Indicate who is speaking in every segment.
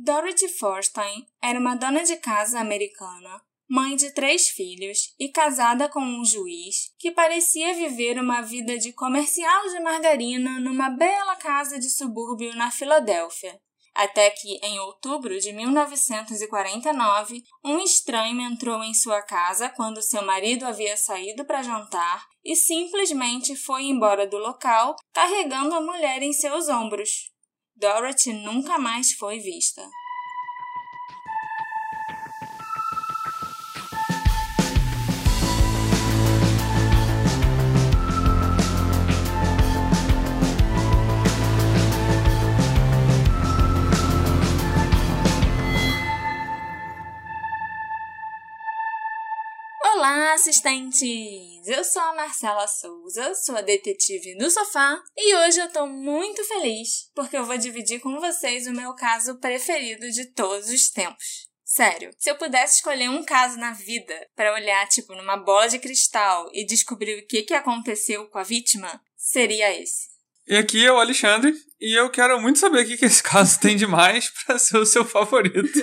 Speaker 1: Dorothy Forstein era uma dona de casa americana, mãe de três filhos e casada com um juiz que parecia viver uma vida de comercial de margarina numa bela casa de subúrbio na Filadélfia. Até que, em outubro de 1949, um estranho entrou em sua casa quando seu marido havia saído para jantar e simplesmente foi embora do local carregando a mulher em seus ombros. Dorothy nunca mais foi vista. Olá, assistentes! Eu sou a Marcela Souza, sua detetive no sofá, e hoje eu tô muito feliz porque eu vou dividir com vocês o meu caso preferido de todos os tempos. Sério, se eu pudesse escolher um caso na vida para olhar tipo numa bola de cristal e descobrir o que, que aconteceu com a vítima, seria esse.
Speaker 2: E aqui é o Alexandre, e eu quero muito saber o que, que esse caso tem de mais para ser o seu favorito.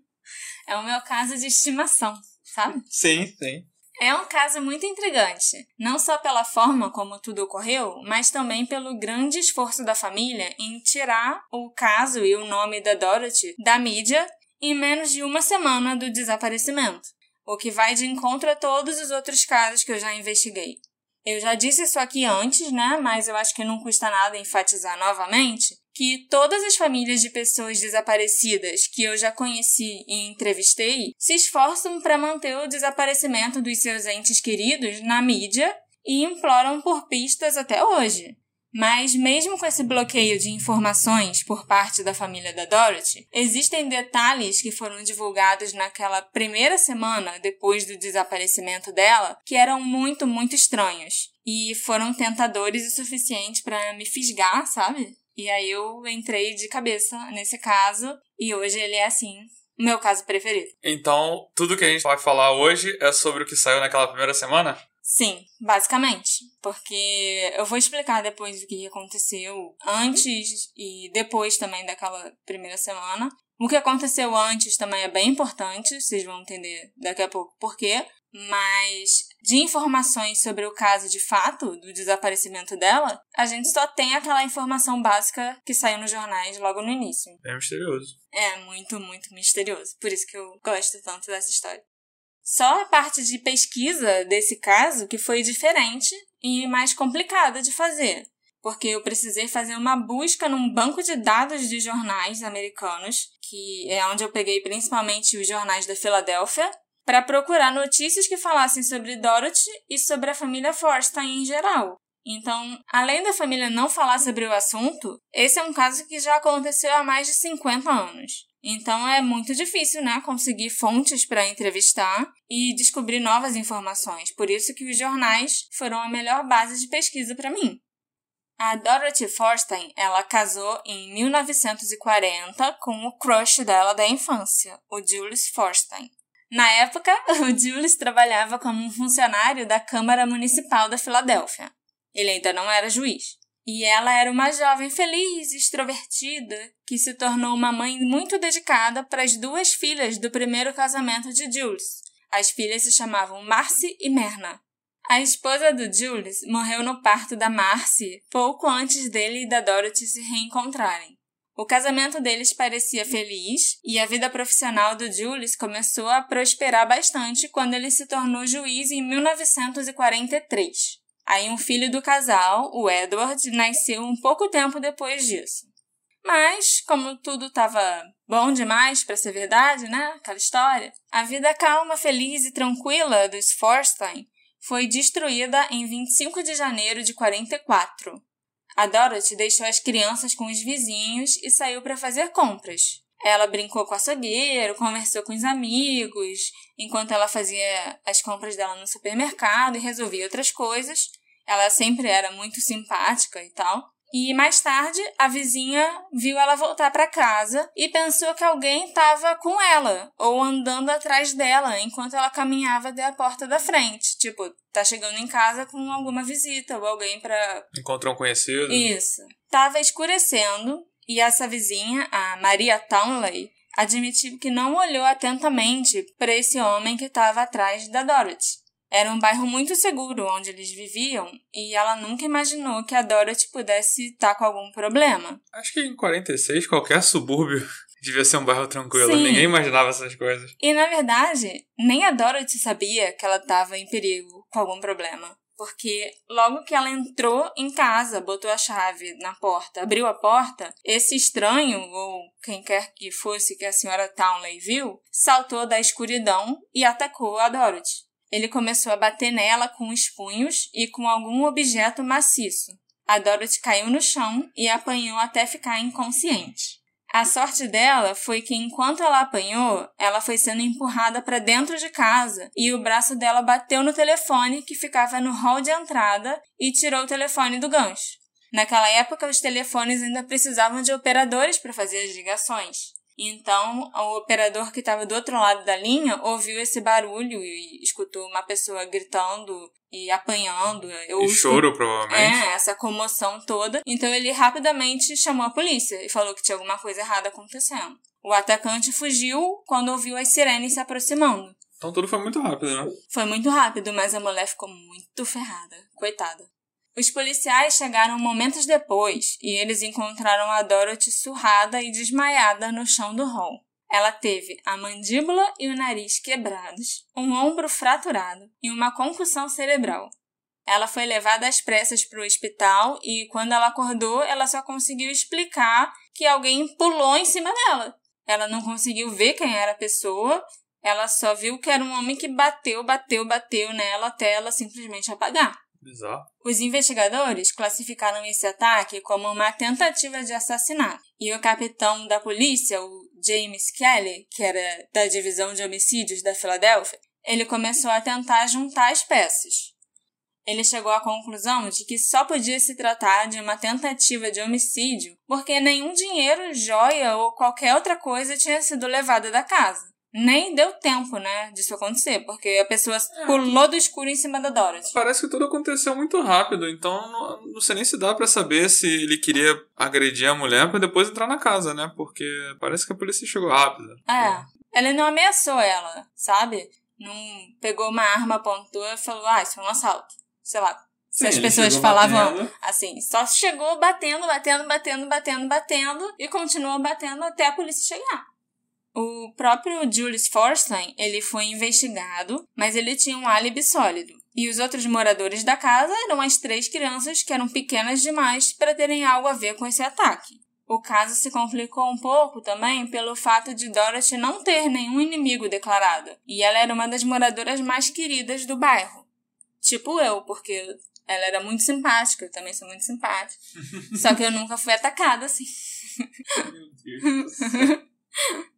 Speaker 1: é o meu caso de estimação sabe?
Speaker 2: Sim, sim.
Speaker 1: É um caso muito intrigante, não só pela forma como tudo ocorreu, mas também pelo grande esforço da família em tirar o caso e o nome da Dorothy da mídia em menos de uma semana do desaparecimento, o que vai de encontro a todos os outros casos que eu já investiguei. Eu já disse isso aqui antes, né? Mas eu acho que não custa nada enfatizar novamente que todas as famílias de pessoas desaparecidas que eu já conheci e entrevistei se esforçam para manter o desaparecimento dos seus entes queridos na mídia e imploram por pistas até hoje. Mas, mesmo com esse bloqueio de informações por parte da família da Dorothy, existem detalhes que foram divulgados naquela primeira semana depois do desaparecimento dela que eram muito, muito estranhos. E foram tentadores o suficiente para me fisgar, sabe? E aí eu entrei de cabeça nesse caso e hoje ele é assim, o meu caso preferido.
Speaker 2: Então, tudo que a gente vai falar hoje é sobre o que saiu naquela primeira semana?
Speaker 1: Sim, basicamente. Porque eu vou explicar depois o que aconteceu antes e depois também daquela primeira semana. O que aconteceu antes também é bem importante, vocês vão entender daqui a pouco por quê mas de informações sobre o caso de fato do desaparecimento dela, a gente só tem aquela informação básica que saiu nos jornais logo no início.
Speaker 2: É misterioso.
Speaker 1: É muito, muito misterioso. Por isso que eu gosto tanto dessa história. Só a parte de pesquisa desse caso que foi diferente e mais complicada de fazer, porque eu precisei fazer uma busca num banco de dados de jornais americanos, que é onde eu peguei principalmente os jornais da Filadélfia para procurar notícias que falassem sobre Dorothy e sobre a família Forstein em geral. Então, além da família não falar sobre o assunto, esse é um caso que já aconteceu há mais de 50 anos. Então é muito difícil, né, conseguir fontes para entrevistar e descobrir novas informações. Por isso que os jornais foram a melhor base de pesquisa para mim. A Dorothy Forstein, ela casou em 1940 com o crush dela da infância, o Julius Forstein. Na época, o Julius trabalhava como um funcionário da Câmara Municipal da Filadélfia. Ele ainda não era juiz. E ela era uma jovem feliz, extrovertida, que se tornou uma mãe muito dedicada para as duas filhas do primeiro casamento de Julius. As filhas se chamavam Marcy e Merna. A esposa do Julius morreu no parto da Marcy pouco antes dele e da Dorothy se reencontrarem. O casamento deles parecia feliz e a vida profissional do Julius começou a prosperar bastante quando ele se tornou juiz em 1943. Aí um filho do casal, o Edward, nasceu um pouco tempo depois disso. Mas, como tudo estava bom demais para ser verdade, né? Aquela história, a vida calma, feliz e tranquila dos Forstein foi destruída em 25 de janeiro de 44, a Dorothy deixou as crianças com os vizinhos e saiu para fazer compras. Ela brincou com o açougueiro, conversou com os amigos, enquanto ela fazia as compras dela no supermercado e resolvia outras coisas. Ela sempre era muito simpática e tal. E mais tarde, a vizinha viu ela voltar para casa e pensou que alguém estava com ela ou andando atrás dela enquanto ela caminhava até a porta da frente. Tipo, tá chegando em casa com alguma visita ou alguém para
Speaker 2: encontrou um conhecido.
Speaker 1: Isso. Tava escurecendo E essa vizinha, a Maria Townley, admitiu que não olhou atentamente para esse homem que estava atrás da Dorothy. Era um bairro muito seguro onde eles viviam e ela nunca imaginou que a Dorothy pudesse estar com algum problema.
Speaker 2: Acho que em 46 qualquer subúrbio devia ser um bairro tranquilo.
Speaker 1: Sim.
Speaker 2: Ninguém imaginava essas coisas.
Speaker 1: E na verdade, nem a Dorothy sabia que ela estava em perigo com algum problema. Porque logo que ela entrou em casa, botou a chave na porta, abriu a porta, esse estranho, ou quem quer que fosse que a senhora Townley viu, saltou da escuridão e atacou a Dorothy. Ele começou a bater nela com os punhos e com algum objeto maciço. A Dorothy caiu no chão e apanhou até ficar inconsciente. A sorte dela foi que enquanto ela apanhou, ela foi sendo empurrada para dentro de casa e o braço dela bateu no telefone que ficava no hall de entrada e tirou o telefone do gancho. Naquela época, os telefones ainda precisavam de operadores para fazer as ligações. Então, o operador que estava do outro lado da linha ouviu esse barulho e escutou uma pessoa gritando e apanhando. Eu
Speaker 2: E choro, provavelmente.
Speaker 1: é, essa comoção toda. Então ele rapidamente chamou a polícia e falou que tinha alguma coisa errada acontecendo. O atacante fugiu quando ouviu as sirenes se aproximando.
Speaker 2: Então tudo foi muito rápido, né?
Speaker 1: Foi muito rápido, mas a mulher ficou muito ferrada. Coitada. Os policiais chegaram momentos depois e eles encontraram a Dorothy surrada e desmaiada no chão do hall. Ela teve a mandíbula e o nariz quebrados, um ombro fraturado e uma concussão cerebral. Ela foi levada às pressas para o hospital e, quando ela acordou, ela só conseguiu explicar que alguém pulou em cima dela. Ela não conseguiu ver quem era a pessoa, ela só viu que era um homem que bateu, bateu, bateu nela até ela simplesmente apagar.
Speaker 2: Bizarro.
Speaker 1: Os investigadores classificaram esse ataque como uma tentativa de assassinato. E o capitão da polícia, o James Kelly, que era da divisão de homicídios da Filadélfia, ele começou a tentar juntar as peças. Ele chegou à conclusão de que só podia se tratar de uma tentativa de homicídio porque nenhum dinheiro, joia ou qualquer outra coisa tinha sido levada da casa. Nem deu tempo, né, disso acontecer, porque a pessoa pulou do escuro em cima da Dorothy.
Speaker 2: Parece que tudo aconteceu muito rápido, então não, não sei nem se dá pra saber se ele queria agredir a mulher pra depois entrar na casa, né? Porque parece que a polícia chegou rápido.
Speaker 1: É. Ele não ameaçou ela, sabe? Não pegou uma arma, apontou e falou, ah, isso é um assalto. Sei lá. Se
Speaker 2: Sim,
Speaker 1: as pessoas falavam
Speaker 2: batendo.
Speaker 1: assim, só chegou batendo, batendo, batendo, batendo, batendo e continuou batendo até a polícia chegar. O próprio Julius Forstein, ele foi investigado, mas ele tinha um álibi sólido. E os outros moradores da casa eram as três crianças que eram pequenas demais para terem algo a ver com esse ataque. O caso se complicou um pouco também pelo fato de Dorothy não ter nenhum inimigo declarado, e ela era uma das moradoras mais queridas do bairro. Tipo eu, porque ela era muito simpática, eu também sou muito simpática. Só que eu nunca fui atacada assim.
Speaker 2: Meu Deus.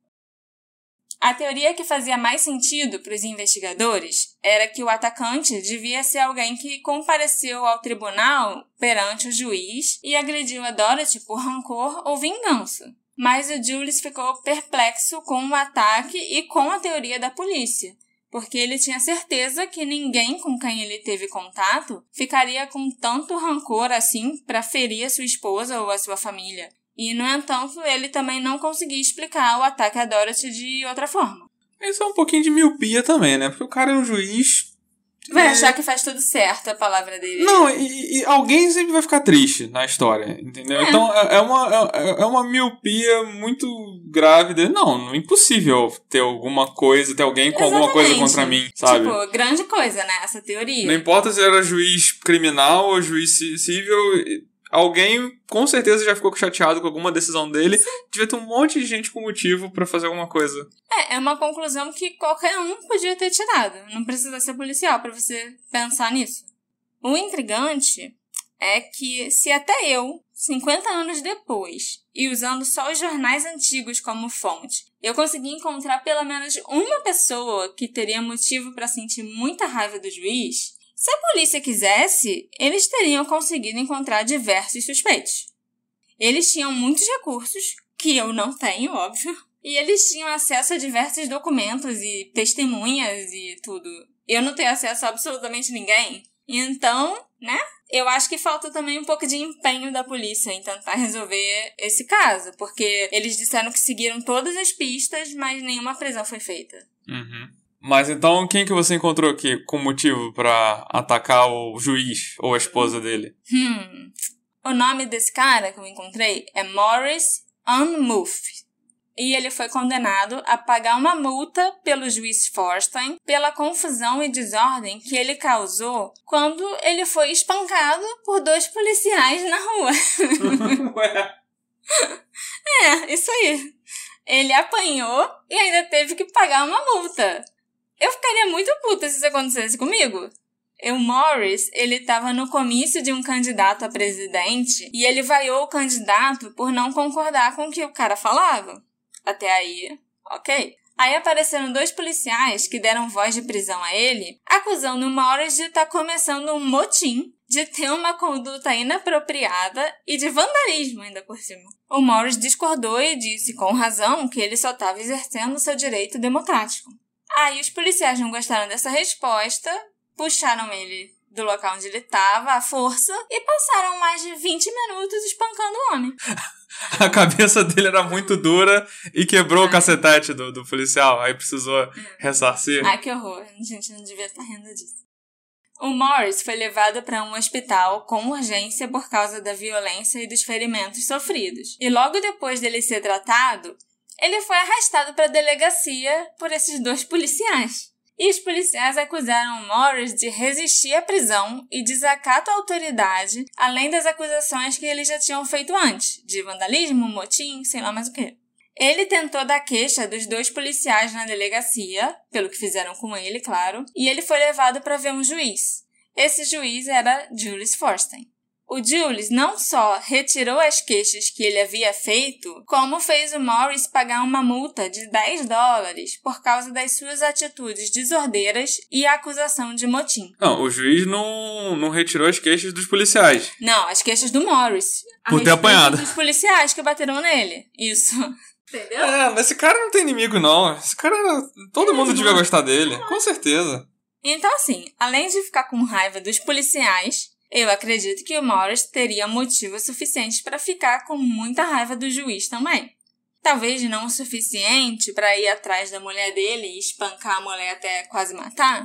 Speaker 1: A teoria que fazia mais sentido para os investigadores era que o atacante devia ser alguém que compareceu ao tribunal perante o juiz e agrediu a Dorothy por rancor ou vingança. Mas o Julius ficou perplexo com o ataque e com a teoria da polícia, porque ele tinha certeza que ninguém com quem ele teve contato ficaria com tanto rancor assim para ferir a sua esposa ou a sua família. E, no entanto, ele também não conseguia explicar o ataque a Dorothy de outra forma.
Speaker 2: Isso é um pouquinho de miopia também, né? Porque o cara é um juiz.
Speaker 1: Vai
Speaker 2: e-
Speaker 1: achar que faz tudo certo a palavra dele.
Speaker 2: Não, e, e alguém sempre vai ficar triste na história, entendeu?
Speaker 1: É.
Speaker 2: Então é, é uma, é, é uma miopia muito grave dele. Não, não é impossível ter alguma coisa, ter alguém com alguma coisa
Speaker 1: Exatamente.
Speaker 2: contra mim, sabe?
Speaker 1: Tipo, grande coisa, né? Essa teoria.
Speaker 2: Não importa se era juiz criminal ou juiz ci- civil, alguém com certeza já ficou chateado com alguma decisão dele. Devia ter um monte de gente com motivo pra fazer alguma coisa.
Speaker 1: É, é uma conclusão que qualquer um podia ter tirado. Não precisa ser policial pra você pensar nisso. O intrigante é que se até eu, 50 anos depois, e usando só os jornais antigos como fonte, eu consegui encontrar pelo menos uma pessoa que teria motivo para sentir muita raiva do juiz, se a polícia quisesse, eles teriam conseguido encontrar diversos suspeitos. Eles tinham muitos recursos, que eu não tenho, óbvio, e eles tinham acesso a diversos documentos e testemunhas e tudo. Eu não tenho acesso a absolutamente ninguém. Então, né? Eu acho que falta também um pouco de empenho da polícia em tentar resolver esse caso, porque eles disseram que seguiram todas as pistas, mas nenhuma prisão foi feita.
Speaker 2: Uhum. Mas então, quem que você encontrou aqui com motivo para atacar o juiz ou a esposa dele?
Speaker 1: Hum. O nome desse cara que eu encontrei é Morris Unmuff e ele foi condenado a pagar uma multa pelo juiz Forstein pela confusão e desordem que ele causou quando ele foi espancado por dois policiais na rua. é, isso aí. Ele apanhou e ainda teve que pagar uma multa. Eu ficaria muito puta se isso acontecesse comigo. O Morris, ele estava no comício de um candidato a presidente e ele vaiou o candidato por não concordar com o que o cara falava. Até aí, ok. Aí apareceram dois policiais que deram voz de prisão a ele, acusando o Morris de estar tá começando um motim, de ter uma conduta inapropriada e de vandalismo ainda por cima. O Morris discordou e disse com razão que ele só estava exercendo seu direito democrático. Aí os policiais não gostaram dessa resposta, puxaram ele do local onde ele estava à força e passaram mais de 20 minutos espancando o homem.
Speaker 2: a cabeça dele era muito dura e quebrou o cacetete do, do policial. Aí precisou hum. ressarcir.
Speaker 1: Ai, que horror. A gente não devia estar rindo disso. O Morris foi levado para um hospital com urgência por causa da violência e dos ferimentos sofridos. E logo depois dele ser tratado, ele foi arrastado para a delegacia por esses dois policiais e os policiais acusaram Morris de resistir à prisão e desacato à autoridade, além das acusações que eles já tinham feito antes, de vandalismo, motim, sei lá mais o que. Ele tentou dar queixa dos dois policiais na delegacia, pelo que fizeram com ele, claro, e ele foi levado para ver um juiz. Esse juiz era Julius Forstein. O Julius não só retirou as queixas que ele havia feito, como fez o Morris pagar uma multa de 10 dólares por causa das suas atitudes desordeiras e a acusação de motim.
Speaker 2: Não, o juiz não, não retirou as queixas dos policiais.
Speaker 1: Não, as queixas do Morris.
Speaker 2: Por ter apanhado.
Speaker 1: Dos policiais que bateram nele. Isso. Entendeu?
Speaker 2: É, mas esse cara não tem inimigo, não. Esse cara. Todo mundo devia gostar dele, com certeza.
Speaker 1: Então, assim, além de ficar com raiva dos policiais, eu acredito que o Morris teria motivos suficientes para ficar com muita raiva do juiz também. Talvez não o suficiente para ir atrás da mulher dele e espancar a mulher até quase matar,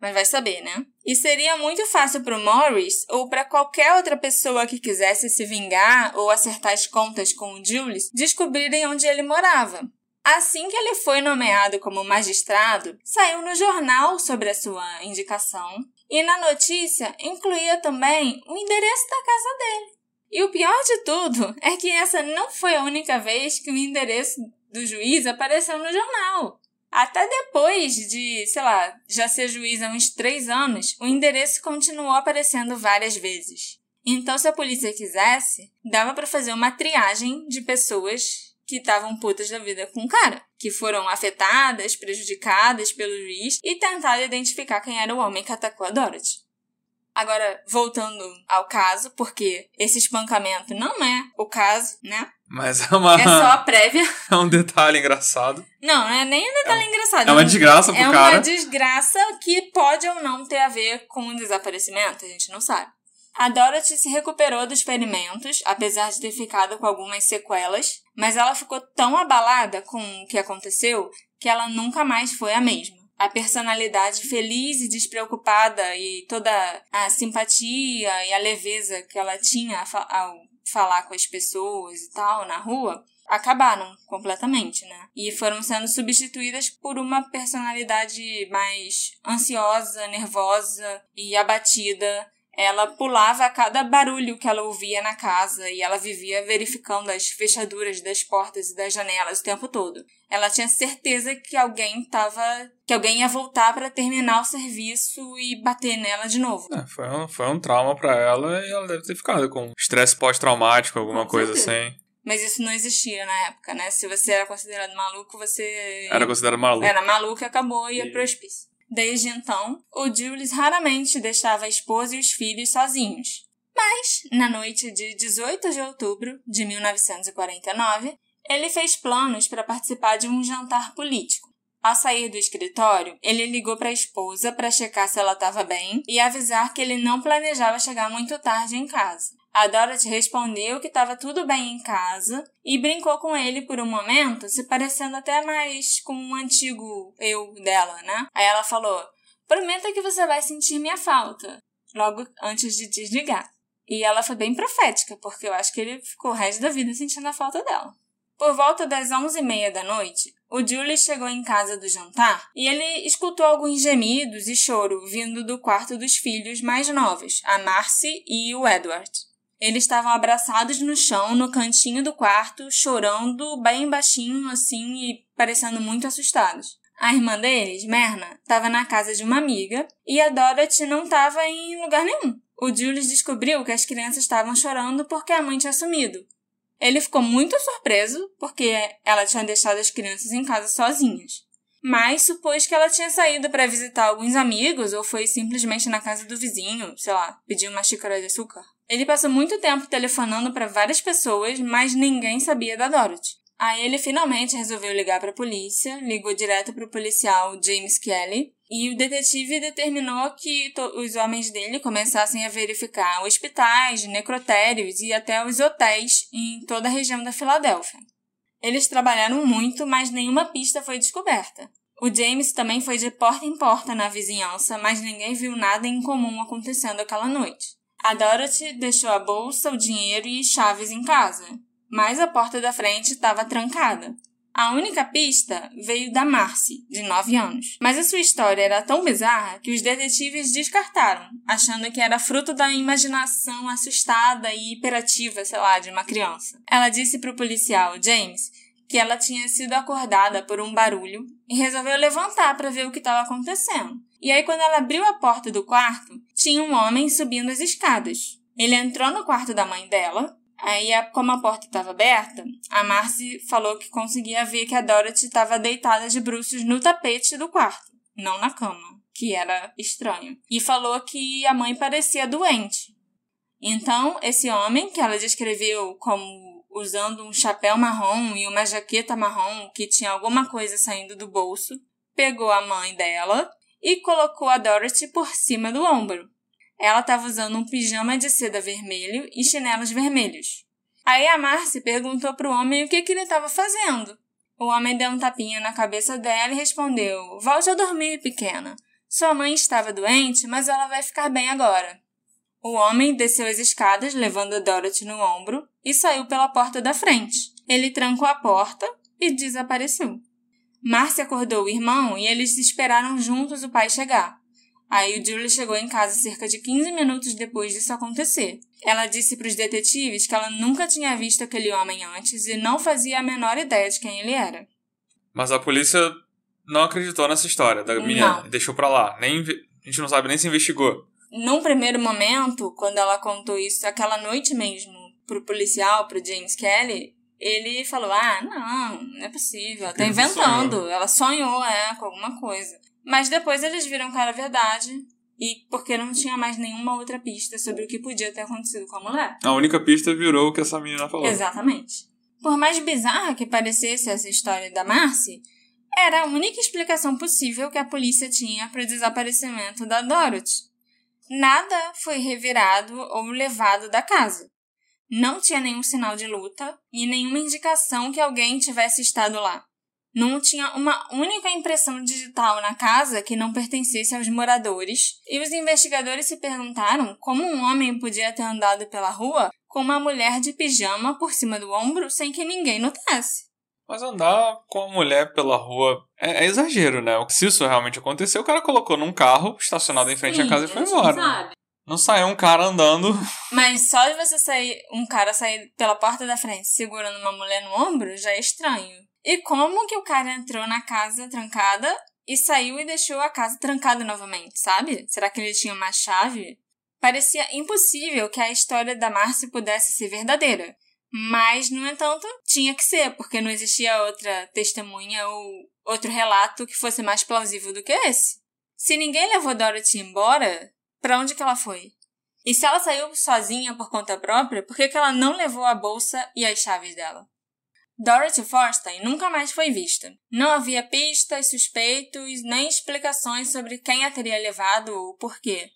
Speaker 1: mas vai saber, né? E seria muito fácil para o Morris ou para qualquer outra pessoa que quisesse se vingar ou acertar as contas com o Julius descobrirem onde ele morava. Assim que ele foi nomeado como magistrado, saiu no jornal sobre a sua indicação e na notícia incluía também o endereço da casa dele. E o pior de tudo é que essa não foi a única vez que o endereço do juiz apareceu no jornal. Até depois de, sei lá, já ser juiz há uns três anos, o endereço continuou aparecendo várias vezes. Então, se a polícia quisesse, dava para fazer uma triagem de pessoas que estavam putas da vida com o cara, que foram afetadas, prejudicadas pelo juiz e tentaram identificar quem era o homem que atacou a Dorothy. Agora, voltando ao caso, porque esse espancamento não é o caso, né?
Speaker 2: Mas é uma.
Speaker 1: É só a prévia.
Speaker 2: É um detalhe engraçado.
Speaker 1: Não, não é nem um detalhe é, engraçado.
Speaker 2: É uma desgraça pro
Speaker 1: é
Speaker 2: cara.
Speaker 1: É uma desgraça que pode ou não ter a ver com um desaparecimento, a gente não sabe. A Dorothy se recuperou dos ferimentos, apesar de ter ficado com algumas sequelas, mas ela ficou tão abalada com o que aconteceu que ela nunca mais foi a mesma. A personalidade feliz e despreocupada e toda a simpatia e a leveza que ela tinha ao falar com as pessoas e tal na rua acabaram completamente, né? E foram sendo substituídas por uma personalidade mais ansiosa, nervosa e abatida ela pulava a cada barulho que ela ouvia na casa e ela vivia verificando as fechaduras das portas e das janelas o tempo todo. Ela tinha certeza que alguém tava, que alguém ia voltar para terminar o serviço e bater nela de novo.
Speaker 2: É, foi, um, foi um trauma para ela e ela deve ter ficado com estresse pós-traumático, alguma com coisa certeza. assim.
Speaker 1: Mas isso não existia na época, né? Se você era considerado maluco, você.
Speaker 2: Era considerado maluco.
Speaker 1: Era maluco e acabou e ia pro hospício. Desde então, o Julius raramente deixava a esposa e os filhos sozinhos. Mas, na noite de 18 de outubro de 1949, ele fez planos para participar de um jantar político. Ao sair do escritório, ele ligou para a esposa para checar se ela estava bem e avisar que ele não planejava chegar muito tarde em casa. A Dorothy respondeu que estava tudo bem em casa e brincou com ele por um momento, se parecendo até mais com um antigo eu dela, né? Aí ela falou: Prometa que você vai sentir minha falta, logo antes de desligar. E ela foi bem profética, porque eu acho que ele ficou o resto da vida sentindo a falta dela. Por volta das onze e meia da noite, o Julie chegou em casa do jantar e ele escutou alguns gemidos e choro vindo do quarto dos filhos mais novos, a Marcy e o Edward. Eles estavam abraçados no chão, no cantinho do quarto, chorando bem baixinho assim e parecendo muito assustados. A irmã deles, Merna, estava na casa de uma amiga e a Dorothy não estava em lugar nenhum. O Julius descobriu que as crianças estavam chorando porque a mãe tinha sumido. Ele ficou muito surpreso porque ela tinha deixado as crianças em casa sozinhas. Mas supôs que ela tinha saído para visitar alguns amigos ou foi simplesmente na casa do vizinho, sei lá, pedir uma xícara de açúcar. Ele passou muito tempo telefonando para várias pessoas, mas ninguém sabia da Dorothy. Aí ele finalmente resolveu ligar para a polícia, ligou direto para o policial James Kelly, e o detetive determinou que os homens dele começassem a verificar hospitais, necrotérios e até os hotéis em toda a região da Filadélfia. Eles trabalharam muito, mas nenhuma pista foi descoberta. O James também foi de porta em porta na vizinhança, mas ninguém viu nada em comum acontecendo aquela noite. A Dorothy deixou a bolsa, o dinheiro e chaves em casa, mas a porta da frente estava trancada. A única pista veio da Marcy, de 9 anos. Mas a sua história era tão bizarra que os detetives descartaram, achando que era fruto da imaginação assustada e hiperativa, sei lá, de uma criança. Ela disse para o policial, James, que ela tinha sido acordada por um barulho e resolveu levantar para ver o que estava acontecendo. E aí, quando ela abriu a porta do quarto, tinha um homem subindo as escadas. Ele entrou no quarto da mãe dela, Aí, como a porta estava aberta, a Marcy falou que conseguia ver que a Dorothy estava deitada de bruços no tapete do quarto, não na cama, que era estranho. E falou que a mãe parecia doente. Então, esse homem, que ela descreveu como usando um chapéu marrom e uma jaqueta marrom que tinha alguma coisa saindo do bolso, pegou a mãe dela e colocou a Dorothy por cima do ombro. Ela estava usando um pijama de seda vermelho e chinelos vermelhos. Aí a Marcy perguntou para o homem o que, que ele estava fazendo. O homem deu um tapinha na cabeça dela e respondeu: Volte a dormir, pequena. Sua mãe estava doente, mas ela vai ficar bem agora. O homem desceu as escadas, levando a Dorothy no ombro, e saiu pela porta da frente. Ele trancou a porta e desapareceu. Marcia acordou o irmão e eles esperaram juntos o pai chegar. Aí o Julie chegou em casa cerca de 15 minutos depois disso acontecer. Ela disse para os detetives que ela nunca tinha visto aquele homem antes e não fazia a menor ideia de quem ele era.
Speaker 2: Mas a polícia não acreditou nessa história da menina, não. deixou pra lá. Nem, a gente não sabe nem se investigou.
Speaker 1: Num primeiro momento, quando ela contou isso aquela noite mesmo pro policial, pro James Kelly, ele falou: Ah, não, não é possível, ela tá inventando. Sonhou. Ela sonhou, é, com alguma coisa. Mas depois eles viram que era verdade. E porque não tinha mais nenhuma outra pista sobre o que podia ter acontecido com a mulher.
Speaker 2: A única pista virou o que essa menina falou.
Speaker 1: Exatamente. Por mais bizarra que parecesse essa história da Marcy, era a única explicação possível que a polícia tinha para o desaparecimento da Dorothy. Nada foi revirado ou levado da casa. Não tinha nenhum sinal de luta e nenhuma indicação que alguém tivesse estado lá. Não tinha uma única impressão digital na casa que não pertencesse aos moradores, e os investigadores se perguntaram como um homem podia ter andado pela rua com uma mulher de pijama por cima do ombro sem que ninguém notasse.
Speaker 2: Mas andar com a mulher pela rua é, é exagero, né? Se isso realmente aconteceu, o cara colocou num carro estacionado em frente Sim, à casa e foi embora. Sabe. Não saiu um cara andando.
Speaker 1: Mas só de você sair, um cara sair pela porta da frente segurando uma mulher no ombro já é estranho. E como que o cara entrou na casa trancada e saiu e deixou a casa trancada novamente, sabe? Será que ele tinha uma chave? Parecia impossível que a história da Marcy pudesse ser verdadeira. Mas, no entanto, tinha que ser, porque não existia outra testemunha ou outro relato que fosse mais plausível do que esse. Se ninguém levou Dorothy embora, para onde que ela foi? E se ela saiu sozinha por conta própria, por que, que ela não levou a bolsa e as chaves dela? Dorothy Forstein nunca mais foi vista. Não havia pistas, suspeitos, nem explicações sobre quem a teria levado ou por quê.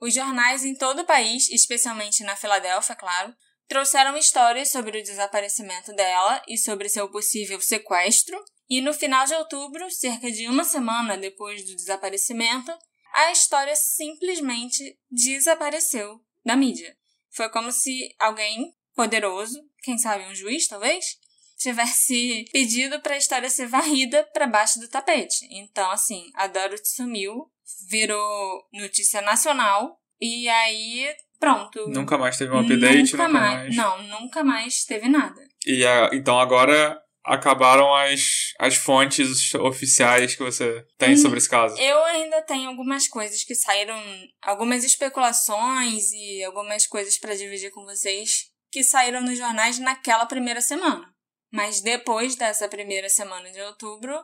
Speaker 1: Os jornais em todo o país, especialmente na Filadélfia, claro, trouxeram histórias sobre o desaparecimento dela e sobre seu possível sequestro, e no final de outubro, cerca de uma semana depois do desaparecimento, a história simplesmente desapareceu da mídia. Foi como se alguém poderoso, quem sabe um juiz talvez, tivesse pedido para a história ser varrida para baixo do tapete. Então, assim, a Dorothy sumiu, virou notícia nacional e aí pronto.
Speaker 2: Nunca mais teve um update, nunca, nunca mais, mais,
Speaker 1: Não, nunca mais teve nada.
Speaker 2: E a, então agora acabaram as, as fontes oficiais que você tem sobre esse caso?
Speaker 1: Eu ainda tenho algumas coisas que saíram, algumas especulações e algumas coisas para dividir com vocês que saíram nos jornais naquela primeira semana. Mas depois dessa primeira semana de outubro,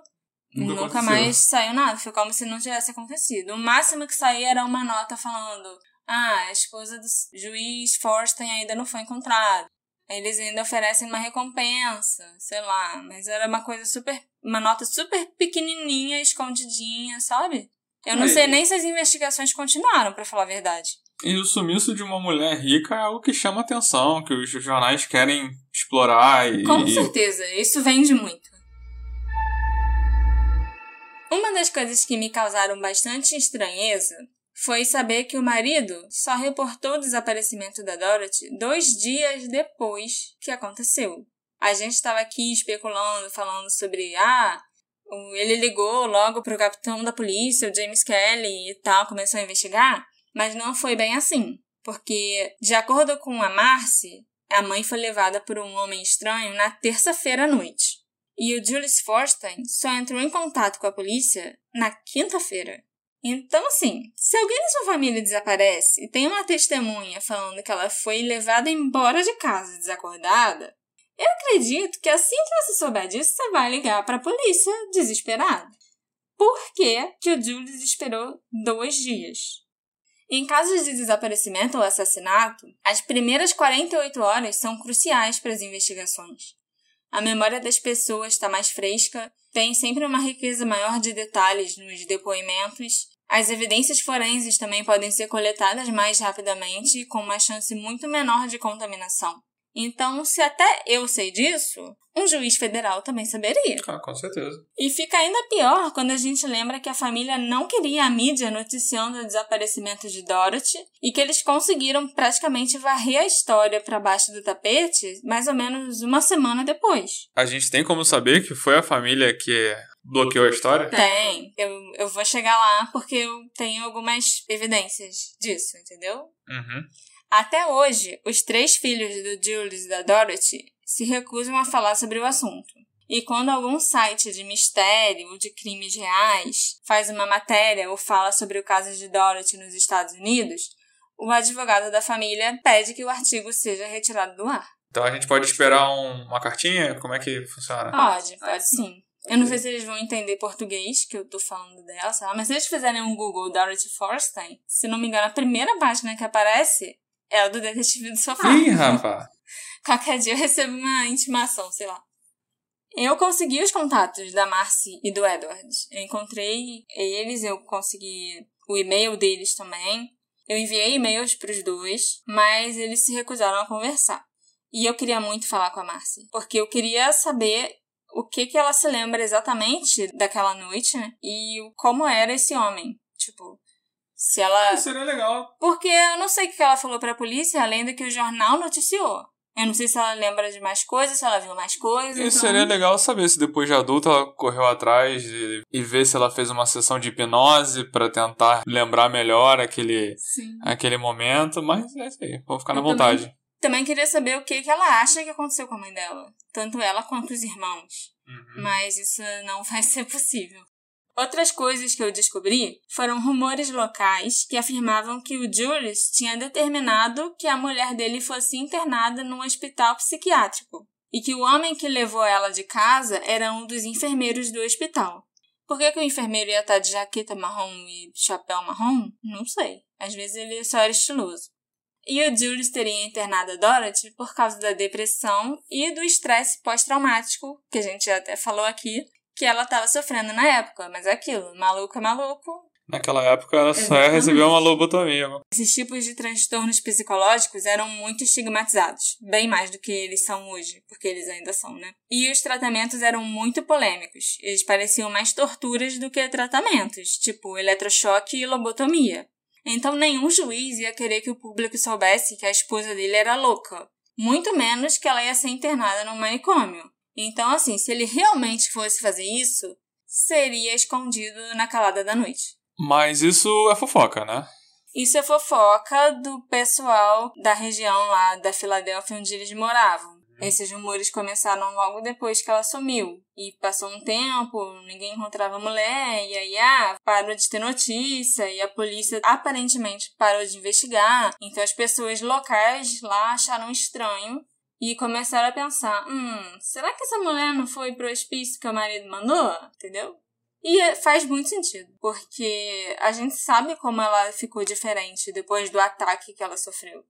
Speaker 1: nunca, nunca mais saiu nada. Foi como se não tivesse acontecido. O máximo que saía era uma nota falando: ah, a esposa do juiz Forsten ainda não foi encontrada. Eles ainda oferecem uma recompensa, sei lá, mas era uma coisa super. uma nota super pequenininha, escondidinha, sabe? Eu não é. sei nem se as investigações continuaram, para falar a verdade.
Speaker 2: E o sumiço de uma mulher rica é algo que chama atenção, que os jornais querem explorar e.
Speaker 1: Com certeza, isso vende muito. Uma das coisas que me causaram bastante estranheza foi saber que o marido só reportou o desaparecimento da Dorothy dois dias depois que aconteceu. A gente estava aqui especulando, falando sobre ah, ele ligou logo para o capitão da polícia, o James Kelly e tal, começou a investigar. Mas não foi bem assim, porque, de acordo com a Marcy, a mãe foi levada por um homem estranho na terça-feira à noite. E o Julius Forstein só entrou em contato com a polícia na quinta-feira. Então, assim, se alguém da sua família desaparece e tem uma testemunha falando que ela foi levada embora de casa desacordada, eu acredito que assim que você souber disso, você vai ligar para a polícia desesperado. Por que, que o Julius esperou dois dias? Em casos de desaparecimento ou assassinato, as primeiras 48 horas são cruciais para as investigações. A memória das pessoas está mais fresca, tem sempre uma riqueza maior de detalhes nos depoimentos. As evidências forenses também podem ser coletadas mais rapidamente com uma chance muito menor de contaminação. Então, se até eu sei disso, um juiz federal também saberia.
Speaker 2: Ah, com certeza.
Speaker 1: E fica ainda pior quando a gente lembra que a família não queria a mídia noticiando o desaparecimento de Dorothy e que eles conseguiram praticamente varrer a história para baixo do tapete mais ou menos uma semana depois.
Speaker 2: A gente tem como saber que foi a família que bloqueou a história?
Speaker 1: Tem. Eu, eu vou chegar lá porque eu tenho algumas evidências disso, entendeu?
Speaker 2: Uhum.
Speaker 1: Até hoje, os três filhos do Julius e da Dorothy se recusam a falar sobre o assunto. E quando algum site de mistério ou de crimes reais faz uma matéria ou fala sobre o caso de Dorothy nos Estados Unidos, o advogado da família pede que o artigo seja retirado do ar.
Speaker 2: Então a gente pode esperar um, uma cartinha? Como é que funciona?
Speaker 1: Pode, pode sim. Eu não sei se eles vão entender português, que eu tô falando dela, sei lá, mas se eles fizerem um Google Dorothy Forstein, se não me engano, a primeira página que aparece é o do detetive do sofá.
Speaker 2: Ih, rapaz.
Speaker 1: Qualquer dia eu recebo uma intimação, sei lá. Eu consegui os contatos da Marcy e do Edward. Eu encontrei eles, eu consegui o e-mail deles também. Eu enviei e-mails para os dois, mas eles se recusaram a conversar. E eu queria muito falar com a Marcy, porque eu queria saber o que que ela se lembra exatamente daquela noite, né? E como era esse homem. Tipo, se ela.
Speaker 2: Isso seria legal.
Speaker 1: Porque eu não sei o que ela falou pra polícia, além do que o jornal noticiou. Eu não sei se ela lembra de mais coisas, se ela viu mais coisas.
Speaker 2: Isso então... seria legal saber se depois de adulta ela correu atrás e, e ver se ela fez uma sessão de hipnose para tentar lembrar melhor aquele, aquele momento. Mas é isso aí, vou ficar na vontade.
Speaker 1: Também, também, queria saber o que, que ela acha que aconteceu com a mãe dela. Tanto ela quanto os irmãos. Uhum. Mas isso não vai ser possível. Outras coisas que eu descobri foram rumores locais que afirmavam que o Julius tinha determinado que a mulher dele fosse internada num hospital psiquiátrico e que o homem que levou ela de casa era um dos enfermeiros do hospital. Por que, que o enfermeiro ia estar de jaqueta marrom e chapéu marrom? Não sei. Às vezes ele só era estiloso. E o Julius teria internado a Dorothy por causa da depressão e do estresse pós-traumático, que a gente até falou aqui, que ela estava sofrendo na época. Mas é aquilo, maluco é maluco,
Speaker 2: Naquela época ela só ia receber uma lobotomia.
Speaker 1: Esses tipos de transtornos psicológicos eram muito estigmatizados, bem mais do que eles são hoje, porque eles ainda são, né? E os tratamentos eram muito polêmicos. Eles pareciam mais torturas do que tratamentos, tipo eletrochoque e lobotomia. Então nenhum juiz ia querer que o público soubesse que a esposa dele era louca, muito menos que ela ia ser internada no manicômio. Então, assim, se ele realmente fosse fazer isso, seria escondido na calada da noite.
Speaker 2: Mas isso é fofoca, né?
Speaker 1: Isso é fofoca do pessoal da região lá da Filadélfia onde eles moravam. Uhum. Esses rumores começaram logo depois que ela sumiu. E passou um tempo, ninguém encontrava a mulher, e aí ah, parou de ter notícia, e a polícia aparentemente parou de investigar. Então as pessoas locais lá acharam estranho e começaram a pensar: hum, será que essa mulher não foi pro hospício que o marido mandou? Entendeu? E faz muito sentido, porque a gente sabe como ela ficou diferente depois do ataque que ela sofreu.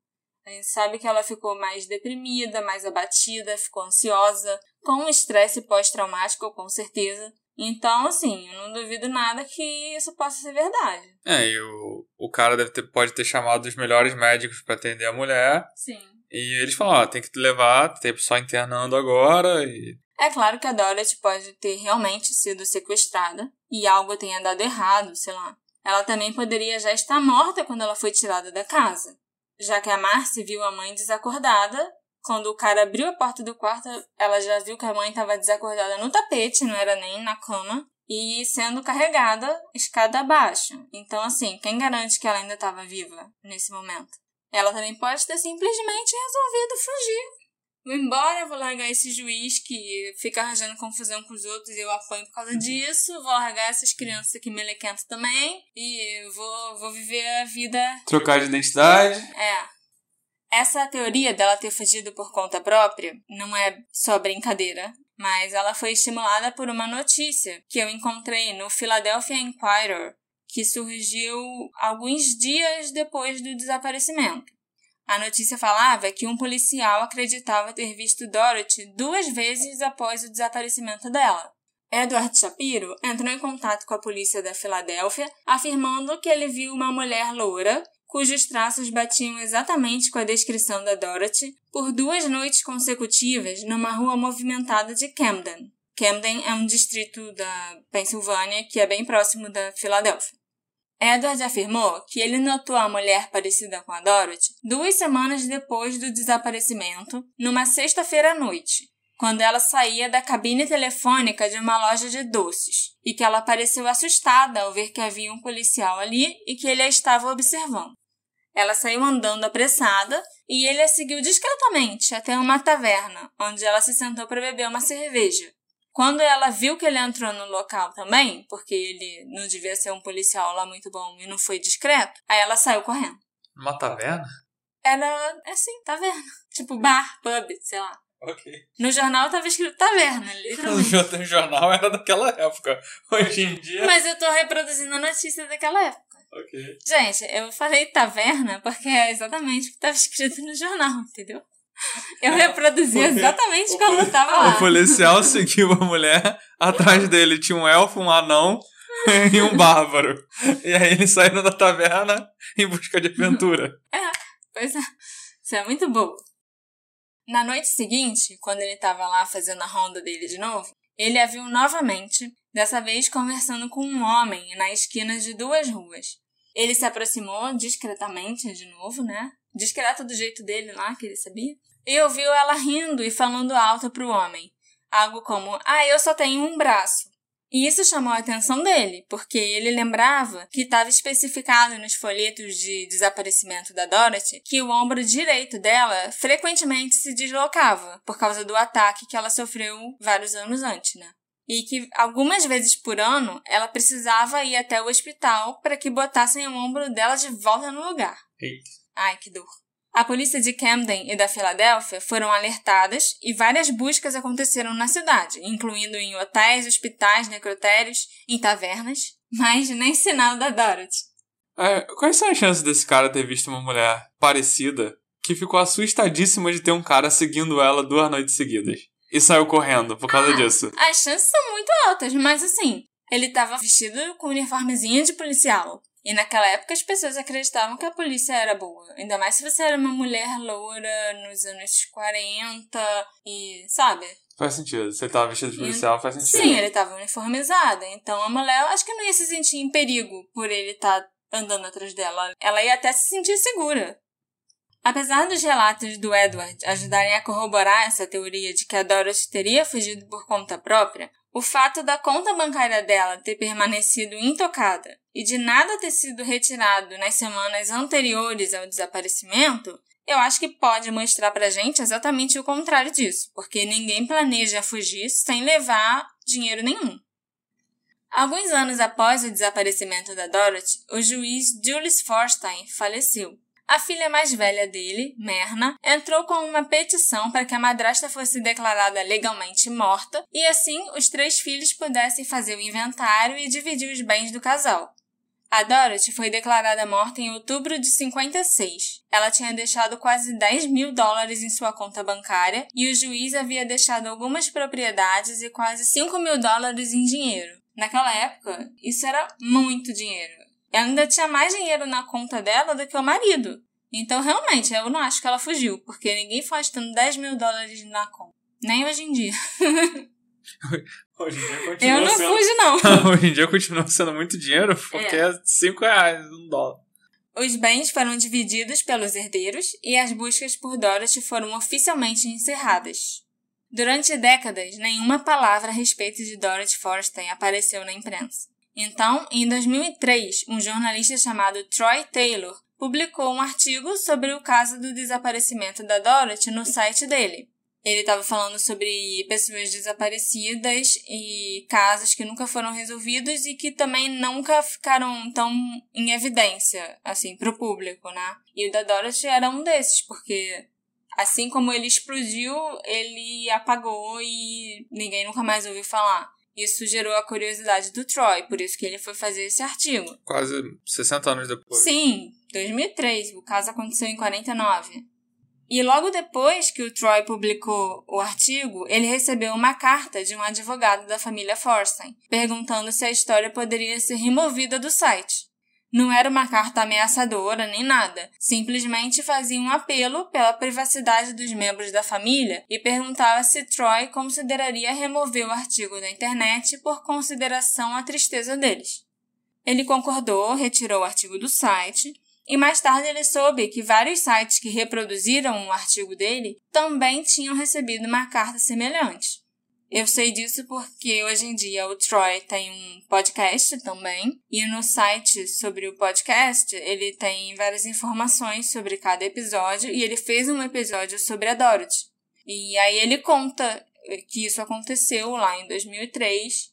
Speaker 1: A gente sabe que ela ficou mais deprimida, mais abatida, ficou ansiosa, com estresse pós-traumático, com certeza. Então, assim, eu não duvido nada que isso possa ser verdade.
Speaker 2: É, e o, o cara deve ter, pode ter chamado os melhores médicos para atender a mulher.
Speaker 1: Sim.
Speaker 2: E eles falaram, ó, tem que te levar, tem só internando agora e
Speaker 1: é claro que a Dorothy pode ter realmente sido sequestrada e algo tenha dado errado, sei lá. Ela também poderia já estar morta quando ela foi tirada da casa, já que a Marcy viu a mãe desacordada. Quando o cara abriu a porta do quarto, ela já viu que a mãe estava desacordada no tapete, não era nem na cama, e sendo carregada escada abaixo. Então, assim, quem garante que ela ainda estava viva nesse momento? Ela também pode ter simplesmente resolvido fugir vou embora, vou largar esse juiz que fica arranjando confusão com os outros e eu apoio por causa disso, vou largar essas crianças aqui melequentas também e vou, vou viver a vida.
Speaker 2: Trocar de identidade?
Speaker 1: É. Essa teoria dela ter fugido por conta própria não é só brincadeira, mas ela foi estimulada por uma notícia que eu encontrei no Philadelphia Inquirer, que surgiu alguns dias depois do desaparecimento. A notícia falava que um policial acreditava ter visto Dorothy duas vezes após o desaparecimento dela. Edward Shapiro entrou em contato com a polícia da Filadélfia, afirmando que ele viu uma mulher loura, cujos traços batiam exatamente com a descrição da Dorothy, por duas noites consecutivas numa rua movimentada de Camden. Camden é um distrito da Pensilvânia que é bem próximo da Filadélfia. Edward afirmou que ele notou a mulher parecida com a Dorothy duas semanas depois do desaparecimento, numa sexta-feira à noite, quando ela saía da cabine telefônica de uma loja de doces, e que ela pareceu assustada ao ver que havia um policial ali e que ele a estava observando. Ela saiu andando apressada e ele a seguiu discretamente até uma taverna, onde ela se sentou para beber uma cerveja. Quando ela viu que ele entrou no local também, porque ele não devia ser um policial lá muito bom e não foi discreto, aí ela saiu correndo.
Speaker 2: Uma taverna?
Speaker 1: Era, assim, taverna. Tipo bar, pub, sei lá.
Speaker 2: Ok.
Speaker 1: No jornal tava escrito taverna, literalmente.
Speaker 2: No jornal era daquela época. Hoje em dia.
Speaker 1: Mas eu tô reproduzindo a notícia daquela época.
Speaker 2: Ok.
Speaker 1: Gente, eu falei taverna porque é exatamente o que tava escrito no jornal, entendeu? Eu reproduzi exatamente o como estava lá.
Speaker 2: O policial seguiu a mulher, atrás dele tinha um elfo, um anão e um bárbaro. E aí eles saíram da taverna em busca de aventura.
Speaker 1: É, pois é. Isso é muito bom. Na noite seguinte, quando ele estava lá fazendo a ronda dele de novo, ele a viu novamente, dessa vez conversando com um homem na esquina de duas ruas. Ele se aproximou discretamente de novo, né? Discreto do jeito dele lá, que ele sabia e ouviu ela rindo e falando alto para o homem. Algo como: Ah, eu só tenho um braço. E isso chamou a atenção dele, porque ele lembrava que estava especificado nos folhetos de desaparecimento da Dorothy que o ombro direito dela frequentemente se deslocava por causa do ataque que ela sofreu vários anos antes, né? E que algumas vezes por ano ela precisava ir até o hospital para que botassem o ombro dela de volta no lugar.
Speaker 2: Eita.
Speaker 1: Ai, que dor. A polícia de Camden e da Filadélfia foram alertadas e várias buscas aconteceram na cidade, incluindo em hotéis, hospitais, necrotérios, em tavernas, mas nem sinal da Dorothy.
Speaker 2: É, quais são as chances desse cara ter visto uma mulher parecida que ficou assustadíssima de ter um cara seguindo ela duas noites seguidas? E saiu correndo por causa
Speaker 1: ah,
Speaker 2: disso.
Speaker 1: As chances são muito altas, mas assim, ele tava vestido com uniformezinho de policial. E naquela época as pessoas acreditavam que a polícia era boa. Ainda mais se você era uma mulher loura nos anos 40 e, sabe?
Speaker 2: Faz sentido. Se ele tava vestido de policial, faz sentido.
Speaker 1: Sim, ele tava uniformizado. Então a mulher, acho que não ia se sentir em perigo por ele estar tá andando atrás dela. Ela ia até se sentir segura. Apesar dos relatos do Edward ajudarem a corroborar essa teoria de que a Dorothy teria fugido por conta própria, o fato da conta bancária dela ter permanecido intocada e de nada ter sido retirado nas semanas anteriores ao desaparecimento, eu acho que pode mostrar pra gente exatamente o contrário disso, porque ninguém planeja fugir sem levar dinheiro nenhum. Alguns anos após o desaparecimento da Dorothy, o juiz Julius Forstein faleceu. A filha mais velha dele, Merna, entrou com uma petição para que a madrasta fosse declarada legalmente morta e assim os três filhos pudessem fazer o inventário e dividir os bens do casal. A Dorothy foi declarada morta em outubro de 56. Ela tinha deixado quase 10 mil dólares em sua conta bancária e o juiz havia deixado algumas propriedades e quase 5 mil dólares em dinheiro. Naquela época, isso era muito dinheiro. Ela ainda tinha mais dinheiro na conta dela do que o marido. Então, realmente, eu não acho que ela fugiu, porque ninguém faz tendo 10 mil dólares na conta. Nem hoje em dia.
Speaker 2: Hoje em dia continua
Speaker 1: Eu não
Speaker 2: sendo...
Speaker 1: fujo, não.
Speaker 2: hoje em dia continua sendo muito dinheiro, porque é 5 reais, um dólar.
Speaker 1: Os bens foram divididos pelos herdeiros e as buscas por Dorothy foram oficialmente encerradas. Durante décadas, nenhuma palavra a respeito de Dorothy Forstein apareceu na imprensa. Então, em 2003, um jornalista chamado Troy Taylor publicou um artigo sobre o caso do desaparecimento da Dorothy no site dele. Ele estava falando sobre pessoas desaparecidas e casos que nunca foram resolvidos e que também nunca ficaram tão em evidência, assim, para o público, né? E o da Dorothy era um desses, porque Assim como ele explodiu, ele apagou e ninguém nunca mais ouviu falar. Isso gerou a curiosidade do Troy, por isso que ele foi fazer esse artigo.
Speaker 2: Quase 60 anos depois.
Speaker 1: Sim, 2003. O caso aconteceu em 49. E logo depois que o Troy publicou o artigo, ele recebeu uma carta de um advogado da família Forstein, perguntando se a história poderia ser removida do site. Não era uma carta ameaçadora nem nada, simplesmente fazia um apelo pela privacidade dos membros da família e perguntava se Troy consideraria remover o artigo da internet por consideração à tristeza deles. Ele concordou, retirou o artigo do site, e mais tarde ele soube que vários sites que reproduziram o artigo dele também tinham recebido uma carta semelhante. Eu sei disso porque hoje em dia o Troy tem um podcast também, e no site sobre o podcast ele tem várias informações sobre cada episódio, e ele fez um episódio sobre a Dorothy. E aí ele conta que isso aconteceu lá em 2003,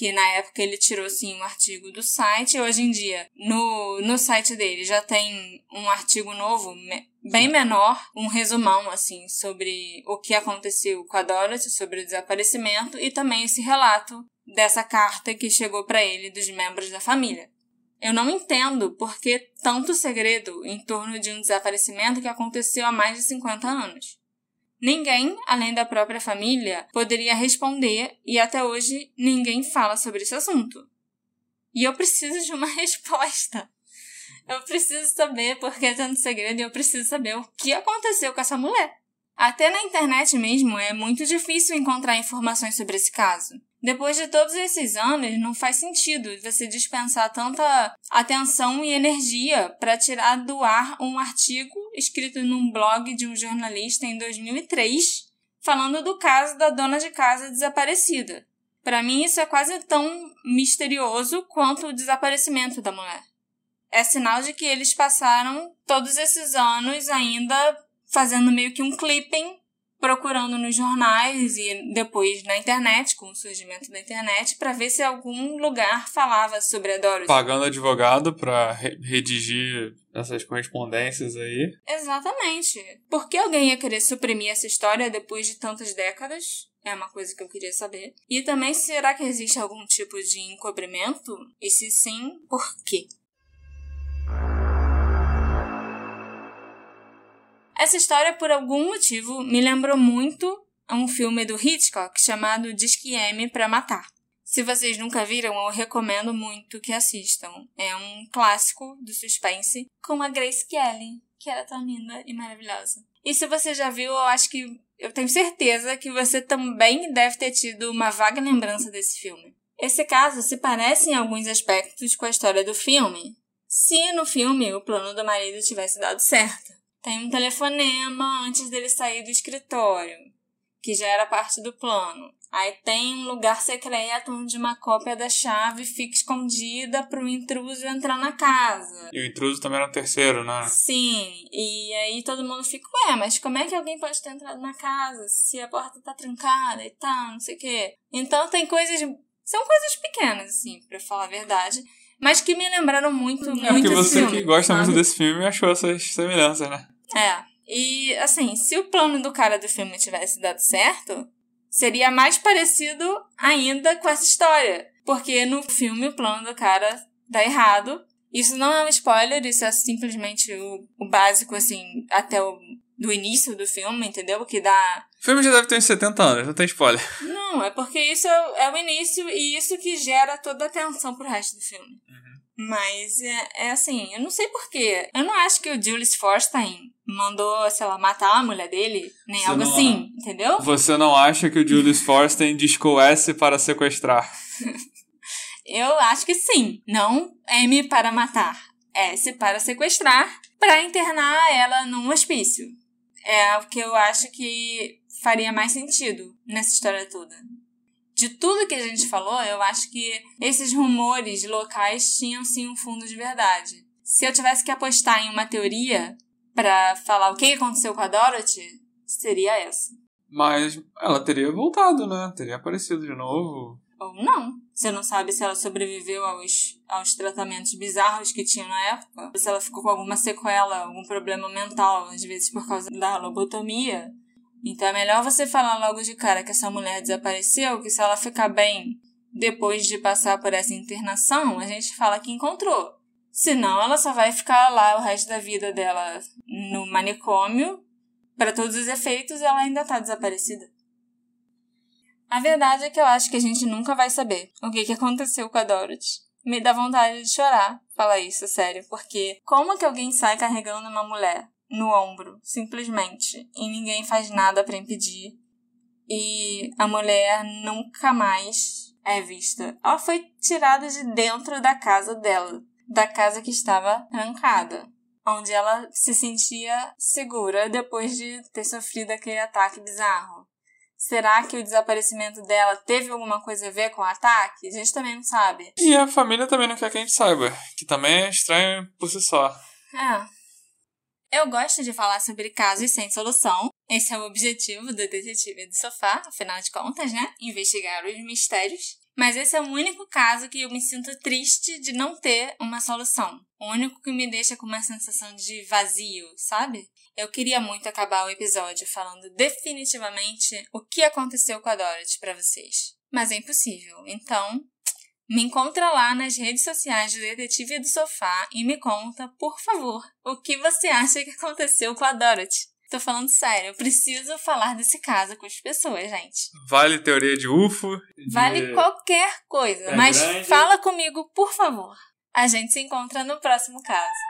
Speaker 1: que na época ele tirou sim um artigo do site, hoje em dia no, no site dele já tem um artigo novo bem menor, um resumão, assim, sobre o que aconteceu com a Dorothy, sobre o desaparecimento e também esse relato dessa carta que chegou para ele dos membros da família. Eu não entendo por que tanto segredo em torno de um desaparecimento que aconteceu há mais de 50 anos. Ninguém, além da própria família, poderia responder e até hoje ninguém fala sobre esse assunto. E eu preciso de uma resposta. Eu preciso saber porque é tanto segredo e eu preciso saber o que aconteceu com essa mulher. Até na internet mesmo é muito difícil encontrar informações sobre esse caso. Depois de todos esses anos, não faz sentido você dispensar tanta atenção e energia para tirar do ar um artigo escrito num blog de um jornalista em 2003 falando do caso da dona de casa desaparecida. Para mim, isso é quase tão misterioso quanto o desaparecimento da mulher é sinal de que eles passaram todos esses anos ainda fazendo meio que um clipping, procurando nos jornais e depois na internet, com o surgimento da internet, para ver se algum lugar falava sobre a Dorothy.
Speaker 2: Pagando advogado para re redigir essas correspondências aí.
Speaker 1: Exatamente. Por que alguém ia querer suprimir essa história depois de tantas décadas? É uma coisa que eu queria saber. E também, será que existe algum tipo de encobrimento? E se sim, por quê? Essa história, por algum motivo, me lembrou muito um filme do Hitchcock chamado Disque M para Matar. Se vocês nunca viram, eu recomendo muito que assistam. É um clássico do suspense com a Grace Kelly, que era tão linda e maravilhosa. E se você já viu, eu acho que eu tenho certeza que você também deve ter tido uma vaga lembrança desse filme. Esse caso se parece em alguns aspectos com a história do filme, se no filme o plano do marido tivesse dado certo. Tem um telefonema antes dele sair do escritório, que já era parte do plano. Aí tem um lugar secreto onde uma cópia da chave fica escondida para o intruso entrar na casa.
Speaker 2: E o intruso também era o terceiro, né?
Speaker 1: Sim, e aí todo mundo fica, ué, mas como é que alguém pode ter entrado na casa se a porta tá trancada e tal, não sei o quê. Então tem coisas. São coisas pequenas, assim, para falar a verdade. Mas que me lembraram muito, é muito
Speaker 2: É porque você filme, que gosta sabe? muito desse filme achou essas semelhanças, né?
Speaker 1: É. E, assim, se o plano do cara do filme tivesse dado certo, seria mais parecido ainda com essa história. Porque no filme o plano do cara dá errado. Isso não é um spoiler, isso é simplesmente o, o básico, assim, até o do início do filme, entendeu? Que dá.
Speaker 2: O filme já deve ter uns 70 anos, não tem spoiler.
Speaker 1: Não, é porque isso é, é o início e isso que gera toda a atenção pro resto do filme. Uhum. Mas é, é, assim, eu não sei porquê. Eu não acho que o Julius Forstein mandou, sei lá, matar a mulher dele, nem Você algo assim, entendeu?
Speaker 2: Você não acha que o Julius Forstein discou S para sequestrar?
Speaker 1: eu acho que sim. Não M para matar. S para sequestrar, para internar ela num hospício. É o que eu acho que faria mais sentido nessa história toda. De tudo que a gente falou, eu acho que esses rumores locais tinham sim um fundo de verdade. Se eu tivesse que apostar em uma teoria, para falar o que aconteceu com a Dorothy, seria essa.
Speaker 2: Mas ela teria voltado, né? Teria aparecido de novo.
Speaker 1: Ou não. Você não sabe se ela sobreviveu aos, aos tratamentos bizarros que tinha na época. Se ela ficou com alguma sequela, algum problema mental, às vezes por causa da lobotomia. Então é melhor você falar logo de cara que essa mulher desapareceu, que se ela ficar bem depois de passar por essa internação, a gente fala que encontrou. Senão, ela só vai ficar lá o resto da vida dela no manicômio. Para todos os efeitos, ela ainda tá desaparecida. A verdade é que eu acho que a gente nunca vai saber o que, que aconteceu com a Dorothy. Me dá vontade de chorar falar isso, sério, porque como que alguém sai carregando uma mulher no ombro, simplesmente, e ninguém faz nada para impedir, e a mulher nunca mais é vista? Ela foi tirada de dentro da casa dela da casa que estava trancada, onde ela se sentia segura depois de ter sofrido aquele ataque bizarro. Será que o desaparecimento dela teve alguma coisa a ver com o ataque? A gente também não sabe.
Speaker 2: E a família também não quer que a gente saiba, que também é estranho por si só.
Speaker 1: É. Eu gosto de falar sobre casos sem solução. Esse é o objetivo do Detetive do Sofá, afinal de contas, né? Investigar os mistérios. Mas esse é o único caso que eu me sinto triste de não ter uma solução. O único que me deixa com uma sensação de vazio, sabe? Eu queria muito acabar o episódio falando definitivamente o que aconteceu com a Dorothy para vocês. Mas é impossível. Então, me encontra lá nas redes sociais do Detetive do Sofá e me conta, por favor, o que você acha que aconteceu com a Dorothy. Tô falando sério, eu preciso falar desse caso com as pessoas, gente.
Speaker 2: Vale teoria de UFO? De...
Speaker 1: Vale qualquer coisa, é mas grande. fala comigo, por favor. A gente se encontra no próximo caso.